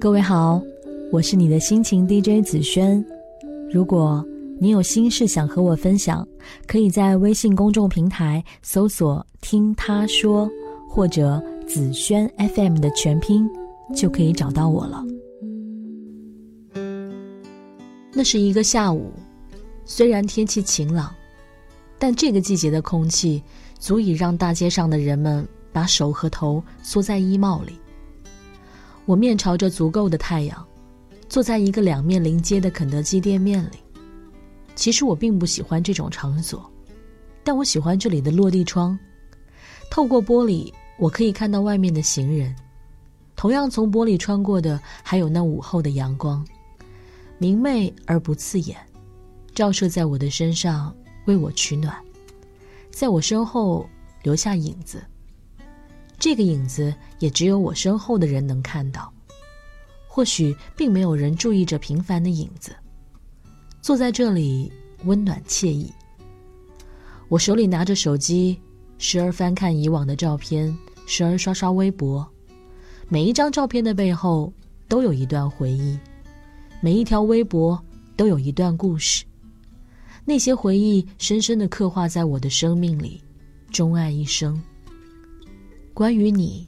各位好，我是你的心情 DJ 紫萱。如果你有心事想和我分享，可以在微信公众平台搜索“听他说”或者“紫萱 FM” 的全拼，就可以找到我了。那是一个下午，虽然天气晴朗，但这个季节的空气足以让大街上的人们把手和头缩在衣帽里。我面朝着足够的太阳，坐在一个两面临街的肯德基店面里。其实我并不喜欢这种场所，但我喜欢这里的落地窗。透过玻璃，我可以看到外面的行人。同样从玻璃穿过的，还有那午后的阳光，明媚而不刺眼，照射在我的身上，为我取暖，在我身后留下影子。这个影子也只有我身后的人能看到，或许并没有人注意这平凡的影子。坐在这里，温暖惬意。我手里拿着手机，时而翻看以往的照片，时而刷刷微博。每一张照片的背后都有一段回忆，每一条微博都有一段故事。那些回忆深深的刻画在我的生命里，钟爱一生。关于你，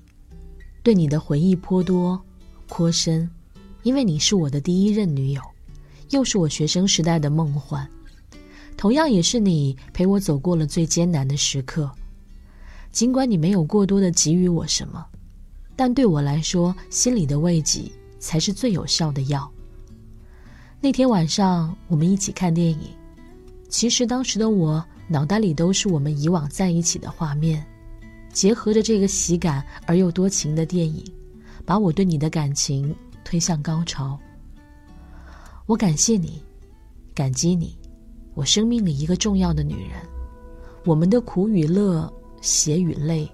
对你的回忆颇多，颇深，因为你是我的第一任女友，又是我学生时代的梦幻，同样也是你陪我走过了最艰难的时刻。尽管你没有过多的给予我什么，但对我来说，心里的慰藉才是最有效的药。那天晚上，我们一起看电影，其实当时的我脑袋里都是我们以往在一起的画面。结合着这个喜感而又多情的电影，把我对你的感情推向高潮。我感谢你，感激你，我生命里一个重要的女人。我们的苦与乐、血与泪，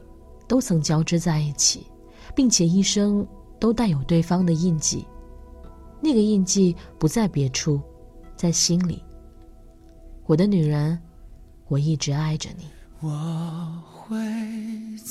都曾交织在一起，并且一生都带有对方的印记。那个印记不在别处，在心里。我的女人，我一直爱着你。我。会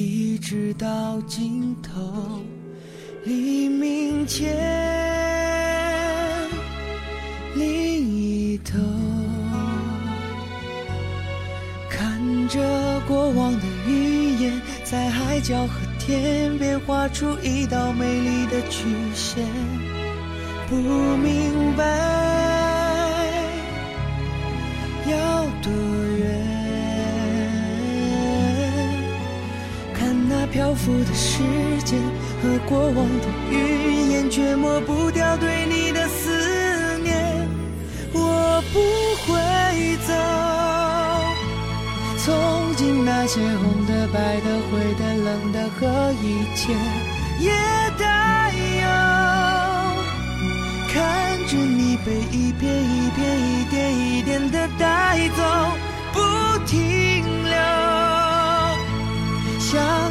一直到尽头，黎明前另一头，看着过往的云烟，在海角和天边画出一道美丽的曲线，不明白。要多漂浮的时间和过往的云烟，却抹不掉对你的思念。我不会走，从今那些红的、白的、灰的、冷的和一切也带有。看着你被一片一片、一点一点的带走，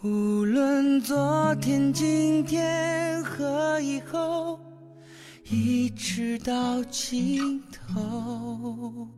无论昨天今天和以后一直到尽头。